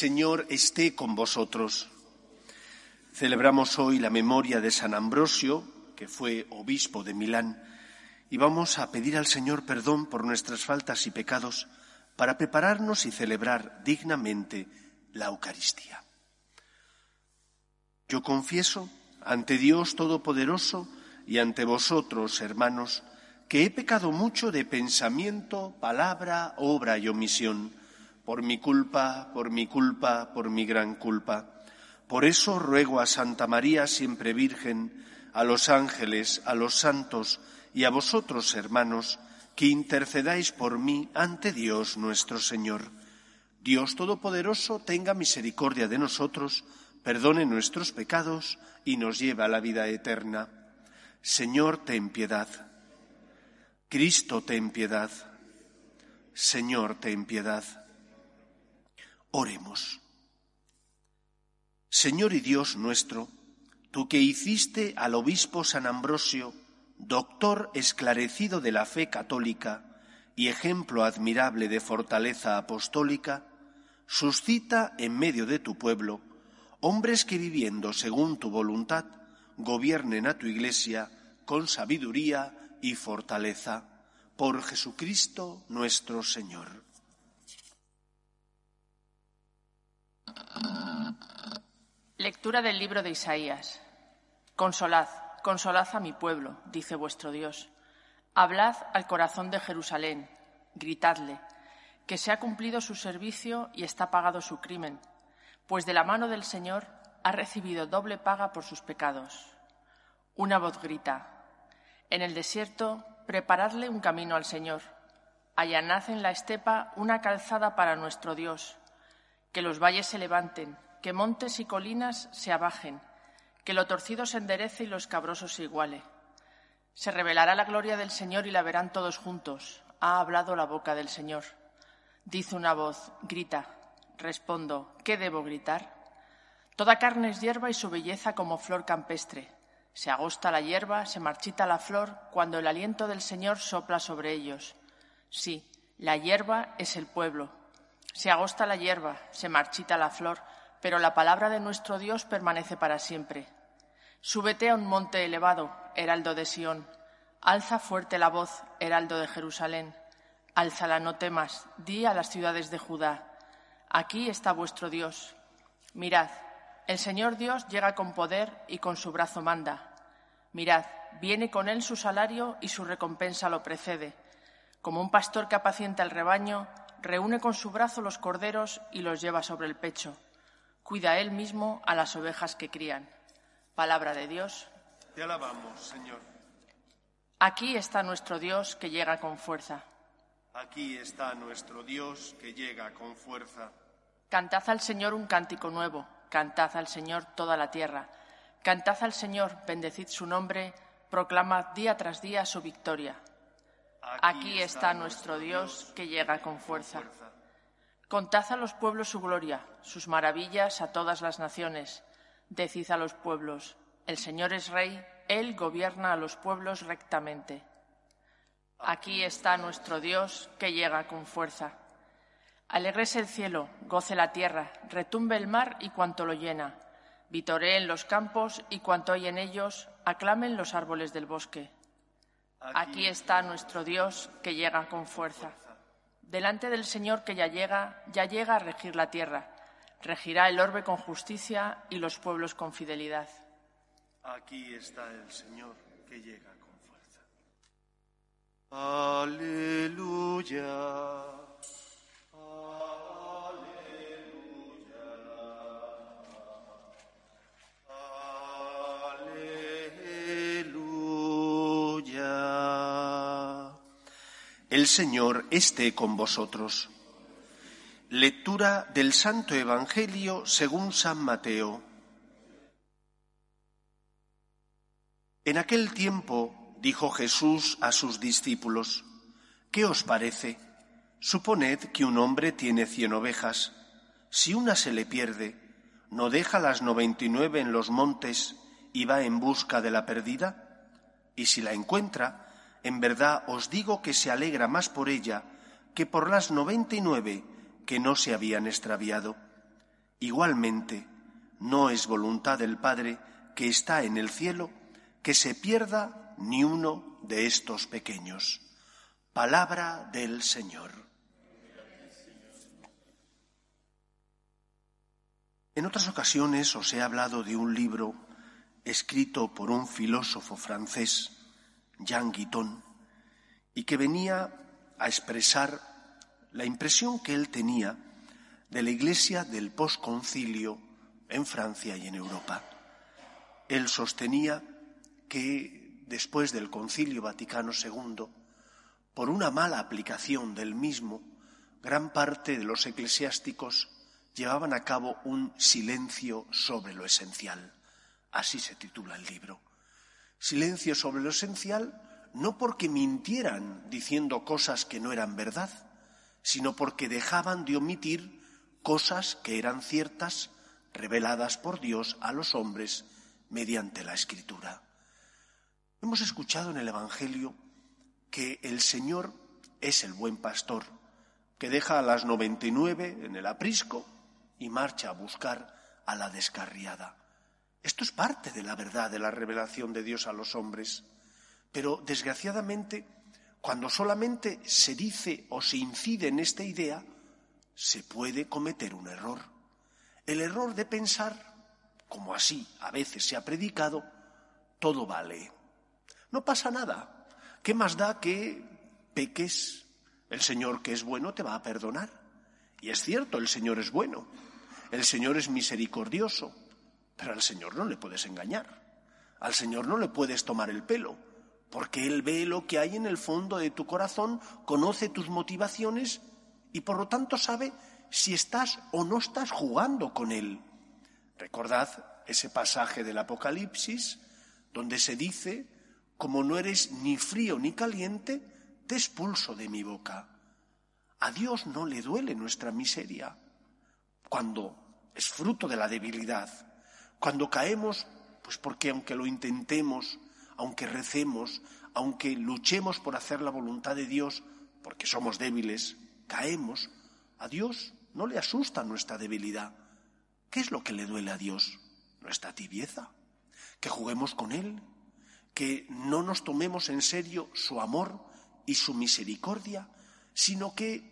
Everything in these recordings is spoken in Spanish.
Señor esté con vosotros. Celebramos hoy la memoria de San Ambrosio, que fue obispo de Milán, y vamos a pedir al Señor perdón por nuestras faltas y pecados para prepararnos y celebrar dignamente la Eucaristía. Yo confieso ante Dios Todopoderoso y ante vosotros, hermanos, que he pecado mucho de pensamiento, palabra, obra y omisión, por mi culpa, por mi culpa, por mi gran culpa. Por eso ruego a Santa María, siempre Virgen, a los ángeles, a los santos y a vosotros, hermanos, que intercedáis por mí ante Dios nuestro Señor. Dios Todopoderoso tenga misericordia de nosotros, perdone nuestros pecados y nos lleve a la vida eterna. Señor, ten piedad. Cristo, ten piedad. Señor, ten piedad. Oremos. Señor y Dios nuestro, tú que hiciste al obispo San Ambrosio, doctor esclarecido de la fe católica y ejemplo admirable de fortaleza apostólica, suscita en medio de tu pueblo hombres que viviendo según tu voluntad gobiernen a tu iglesia con sabiduría y fortaleza. Por Jesucristo nuestro Señor. Lectura del libro de Isaías. Consolad, consolad a mi pueblo, dice vuestro Dios. Hablad al corazón de Jerusalén, gritadle, que se ha cumplido su servicio y está pagado su crimen, pues de la mano del Señor ha recibido doble paga por sus pecados. Una voz grita, en el desierto, preparadle un camino al Señor, allanad en la estepa una calzada para nuestro Dios, que los valles se levanten, que montes y colinas se abajen, que lo torcido se enderece y lo escabroso se iguale. Se revelará la gloria del Señor y la verán todos juntos. Ha hablado la boca del Señor. Dice una voz, grita. Respondo, ¿qué debo gritar? Toda carne es hierba y su belleza como flor campestre. Se agosta la hierba, se marchita la flor, cuando el aliento del Señor sopla sobre ellos. Sí, la hierba es el pueblo. Se agosta la hierba, se marchita la flor, pero la palabra de nuestro Dios permanece para siempre. Súbete a un monte elevado, heraldo de Sión. Alza fuerte la voz, heraldo de Jerusalén. Álzala, no temas, di a las ciudades de Judá. Aquí está vuestro Dios. Mirad, el Señor Dios llega con poder y con su brazo manda. Mirad, viene con él su salario y su recompensa lo precede. Como un pastor que apacienta el rebaño, reúne con su brazo los corderos y los lleva sobre el pecho. Cuida él mismo a las ovejas que crían. Palabra de Dios. Te alabamos, Señor. Aquí está nuestro Dios que llega con fuerza. Aquí está nuestro Dios que llega con fuerza. Cantad al Señor un cántico nuevo, cantad al Señor toda la tierra. Cantad al Señor, bendecid su nombre, proclamad día tras día su victoria. Aquí está nuestro Dios que llega con fuerza. Contad a los pueblos su gloria, sus maravillas a todas las naciones. Decid a los pueblos, el Señor es Rey, Él gobierna a los pueblos rectamente. Aquí está nuestro Dios que llega con fuerza. Alegrese el cielo, goce la tierra, retumbe el mar y cuanto lo llena. Vitoreen los campos y cuanto hay en ellos, aclamen los árboles del bosque. Aquí está nuestro Dios que llega con fuerza. Delante del Señor que ya llega, ya llega a regir la tierra regirá el orbe con justicia y los pueblos con fidelidad. Aquí está el Señor que llega con fuerza. Aleluya. Aleluya. Aleluya. El Señor esté con vosotros Lectura del Santo Evangelio según San Mateo. En aquel tiempo dijo Jesús a sus discípulos, ¿qué os parece? Suponed que un hombre tiene cien ovejas. Si una se le pierde, ¿no deja las noventa y nueve en los montes y va en busca de la perdida? Y si la encuentra, en verdad os digo que se alegra más por ella que por las noventa y nueve que no se habían extraviado. Igualmente, no es voluntad del Padre que está en el cielo que se pierda ni uno de estos pequeños. Palabra del Señor. En otras ocasiones os he hablado de un libro escrito por un filósofo francés Jean Guiton, y que venía a expresar la impresión que él tenía de la Iglesia del posconcilio en Francia y en Europa. Él sostenía que después del Concilio Vaticano II, por una mala aplicación del mismo, gran parte de los eclesiásticos llevaban a cabo un silencio sobre lo esencial. Así se titula el libro silencio sobre lo esencial, no porque mintieran diciendo cosas que no eran verdad, sino porque dejaban de omitir cosas que eran ciertas, reveladas por Dios a los hombres mediante la Escritura. Hemos escuchado en el Evangelio que el Señor es el buen pastor, que deja a las noventa y nueve en el aprisco y marcha a buscar a la descarriada. Esto es parte de la verdad de la revelación de Dios a los hombres. Pero, desgraciadamente, cuando solamente se dice o se incide en esta idea, se puede cometer un error. El error de pensar, como así a veces se ha predicado, todo vale. No pasa nada. ¿Qué más da que peques? El Señor que es bueno te va a perdonar. Y es cierto, el Señor es bueno. El Señor es misericordioso. Pero al Señor no le puedes engañar. Al Señor no le puedes tomar el pelo, porque Él ve lo que hay en el fondo de tu corazón, conoce tus motivaciones y por lo tanto sabe si estás o no estás jugando con Él. Recordad ese pasaje del Apocalipsis donde se dice, como no eres ni frío ni caliente, te expulso de mi boca. A Dios no le duele nuestra miseria cuando es fruto de la debilidad. Cuando caemos, pues porque aunque lo intentemos, aunque recemos, aunque luchemos por hacer la voluntad de Dios, porque somos débiles, caemos, a Dios no le asusta nuestra debilidad. ¿Qué es lo que le duele a Dios? Nuestra tibieza. Que juguemos con Él, que no nos tomemos en serio su amor y su misericordia, sino que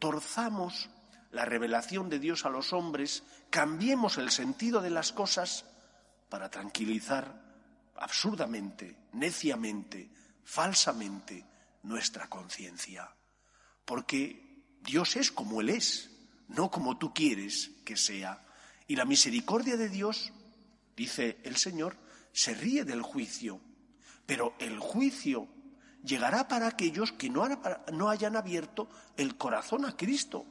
torzamos la revelación de Dios a los hombres, cambiemos el sentido de las cosas para tranquilizar absurdamente, neciamente, falsamente nuestra conciencia. Porque Dios es como Él es, no como tú quieres que sea. Y la misericordia de Dios, dice el Señor, se ríe del juicio. Pero el juicio llegará para aquellos que no, no hayan abierto el corazón a Cristo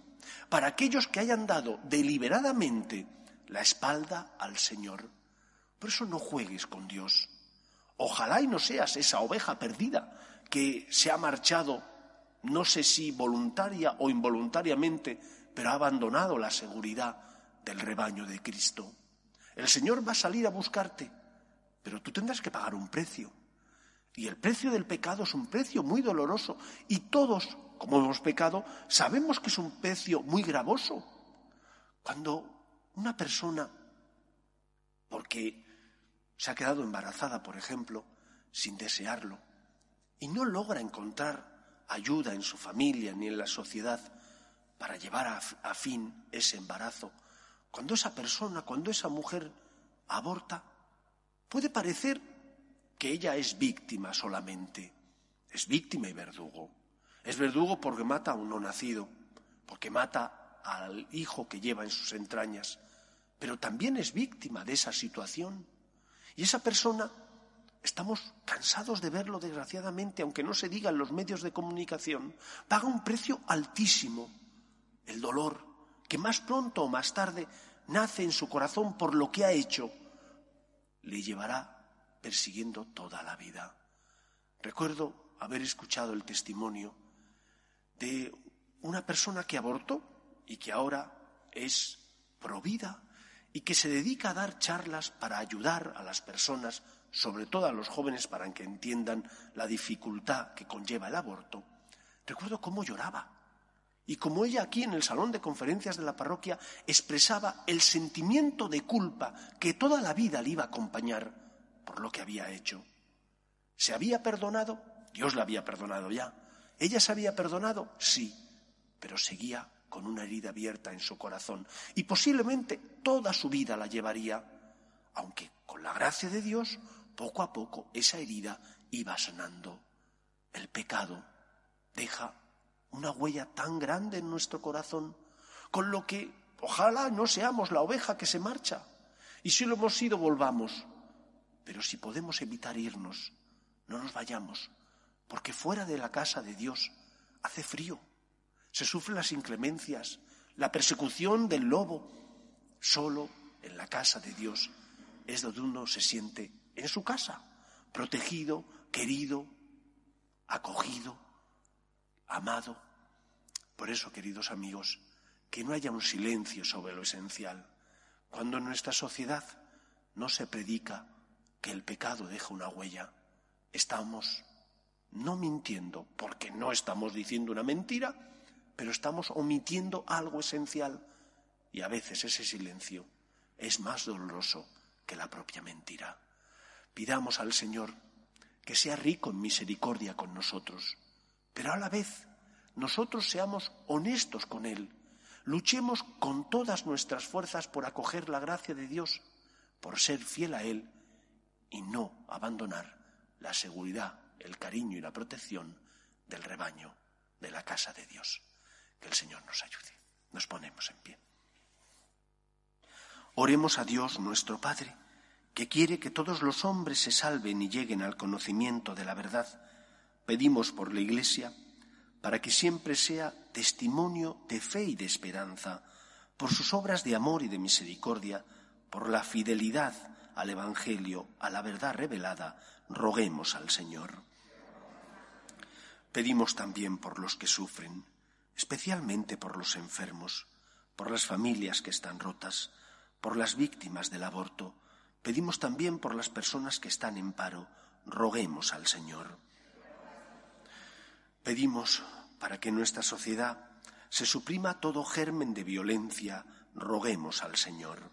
para aquellos que hayan dado deliberadamente la espalda al Señor. Por eso no juegues con Dios. Ojalá y no seas esa oveja perdida que se ha marchado, no sé si voluntaria o involuntariamente, pero ha abandonado la seguridad del rebaño de Cristo. El Señor va a salir a buscarte, pero tú tendrás que pagar un precio. Y el precio del pecado es un precio muy doloroso y todos como hemos pecado, sabemos que es un precio muy gravoso. Cuando una persona, porque se ha quedado embarazada, por ejemplo, sin desearlo, y no logra encontrar ayuda en su familia ni en la sociedad para llevar a, fin ese embarazo, cuando esa persona, cuando esa mujer aborta, puede parecer que ella es víctima solamente, es víctima y verdugo. Es verdugo porque mata a un no nacido, porque mata al hijo que lleva en sus entrañas, pero también es víctima de esa situación. Y esa persona estamos cansados de verlo desgraciadamente, aunque no se diga en los medios de comunicación, paga un precio altísimo, el dolor, que más pronto o más tarde nace en su corazón por lo que ha hecho, le llevará persiguiendo toda la vida. Recuerdo haber escuchado el testimonio de una persona que abortó y que ahora es provida y que se dedica a dar charlas para ayudar a las personas, sobre todo a los jóvenes, para que entiendan la dificultad que conlleva el aborto. Recuerdo cómo lloraba y como ella aquí en el salón de conferencias de la parroquia expresaba el sentimiento de culpa que toda la vida le iba a acompañar por lo que había hecho. ¿Se había perdonado? Dios la había perdonado ya. ¿Ella se había perdonado? Sí, pero seguía con una herida abierta en su corazón y posiblemente toda su vida la llevaría, aunque con la gracia de Dios, poco a poco esa herida iba sanando. El pecado deja una huella tan grande en nuestro corazón, con lo que ojalá no seamos la oveja que se marcha. Y si lo hemos sido, volvamos. Pero si podemos evitar irnos, no nos vayamos, porque fuera de la casa de Dios hace frío, se sufren las inclemencias, la persecución del lobo. Solo en la casa de Dios es donde uno se siente en su casa, protegido, querido, acogido amado. Por eso, queridos amigos, que no haya un silencio sobre lo esencial. Cuando en nuestra sociedad no se predica que el pecado deja una huella, estamos no mintiendo, porque no estamos diciendo una mentira, pero estamos omitiendo algo esencial y a veces ese silencio es más doloroso que la propia mentira. Pidamos al Señor que sea rico en misericordia con nosotros, pero a la vez nosotros seamos honestos con Él, luchemos con todas nuestras fuerzas por acoger la gracia de Dios, por ser fiel a Él y no abandonar la seguridad, el cariño y la protección del rebaño de la casa de Dios. Que el Señor nos ayude. Nos ponemos en pie. Oremos a Dios nuestro Padre, que quiere que todos los hombres se salven y lleguen al conocimiento de la verdad Pedimos por la Iglesia para que siempre sea testimonio de fe y de esperanza, por sus obras de amor y de misericordia, por la fidelidad al Evangelio, a la verdad revelada, roguemos al Señor. Pedimos también por los que sufren, especialmente por los enfermos, por las familias que están rotas, por las víctimas del aborto. Pedimos también por las personas que están en paro, roguemos al Señor. Pedimos para que en nuestra sociedad se suprima todo germen de violencia, roguemos al Señor.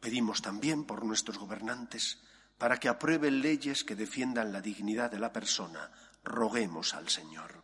Pedimos también por nuestros gobernantes para que aprueben leyes que defiendan la dignidad de la persona, roguemos al Señor.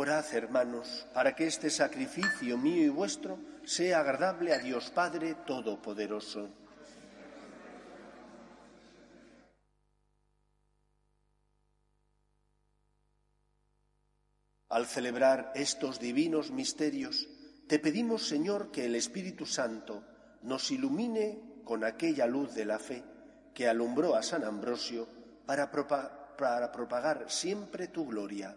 Orad, hermanos, para que este sacrificio mío y vuestro sea agradable a Dios Padre Todopoderoso. Al celebrar estos divinos misterios, te pedimos, Señor, que el Espíritu Santo nos ilumine con aquella luz de la fe que alumbró a San Ambrosio para, propagar siempre tu gloria.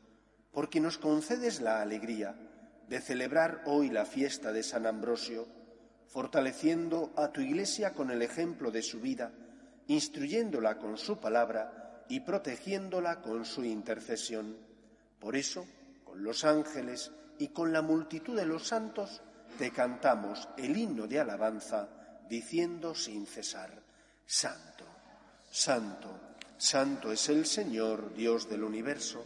porque nos concedes la alegría de celebrar hoy la fiesta de San Ambrosio, fortaleciendo a tu Iglesia con el ejemplo de su vida, instruyéndola con su palabra y protegiéndola con su intercesión. Por eso, con los ángeles y con la multitud de los santos, te cantamos el himno de alabanza, diciendo sin cesar, Santo, Santo, Santo es el Señor, Dios del universo,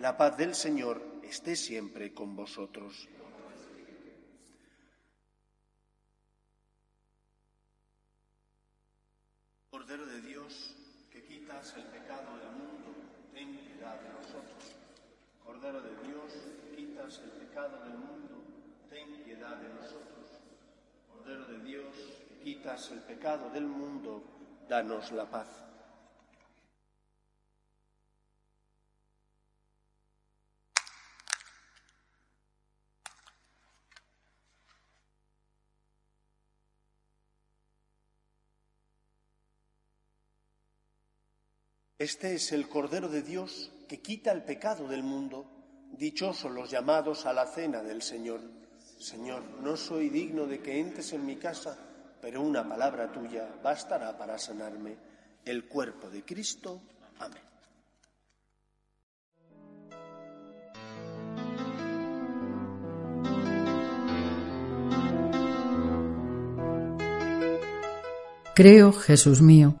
la paz del Señor esté siempre con vosotros. Cordero de Dios, que quitas el pecado del mundo, ten piedad de nosotros. Cordero de Dios, que quitas el pecado del mundo, ten piedad de nosotros. Cordero de Dios, que quitas el pecado del mundo, danos la paz. Este es el Cordero de Dios que quita el pecado del mundo. Dichosos los llamados a la cena del Señor. Señor, no soy digno de que entres en mi casa, pero una palabra tuya bastará para sanarme. El cuerpo de Cristo. Amén. Creo, Jesús mío,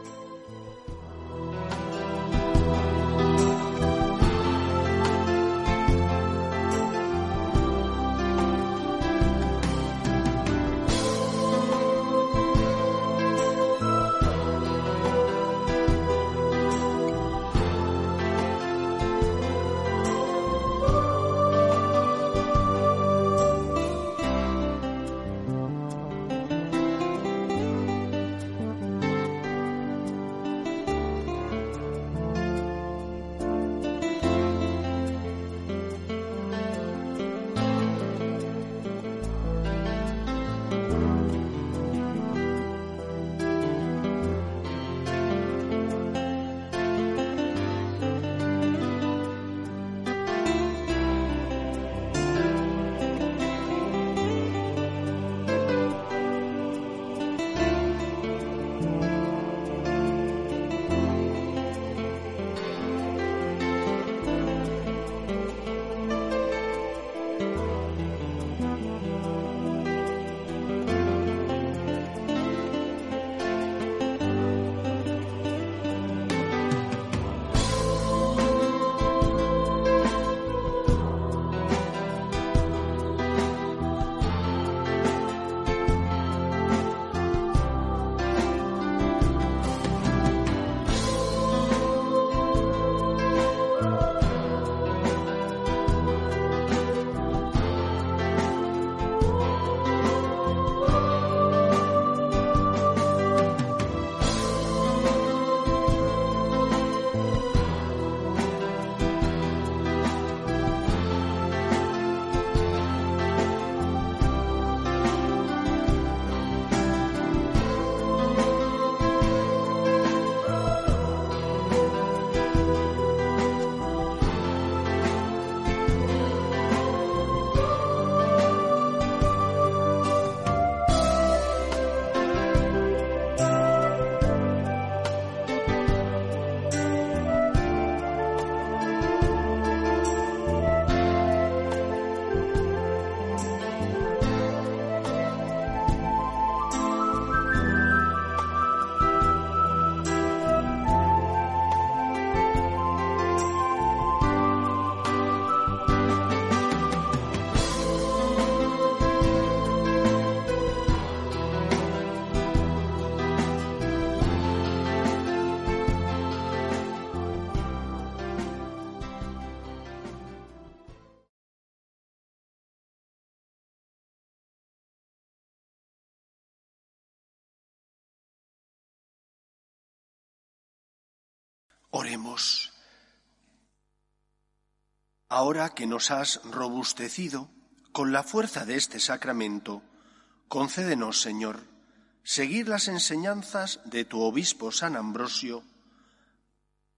Oremos. Ahora que nos has robustecido con la fuerza de este sacramento, concédenos, Señor, seguir las enseñanzas de tu obispo San Ambrosio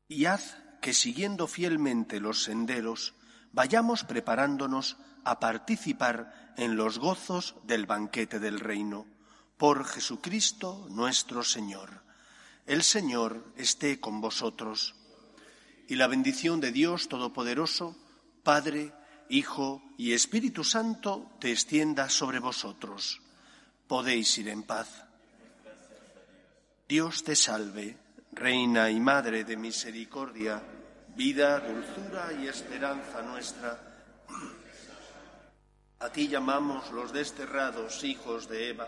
y haz que siguiendo fielmente los senderos vayamos preparándonos a participar en los gozos del banquete del reino. Por Jesucristo nuestro Señor. El Señor esté con vosotros. Y la bendición de Dios Todopoderoso, Padre, Hijo y Espíritu Santo, te extienda sobre vosotros. Podéis ir en paz. Dios te salve, Reina y Madre de Misericordia, vida, dulzura y esperanza nuestra. A ti llamamos los desterrados hijos de Eva.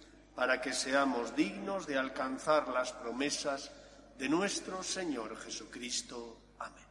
para que seamos dignos de alcanzar las promesas de nuestro Señor Jesucristo. Amén.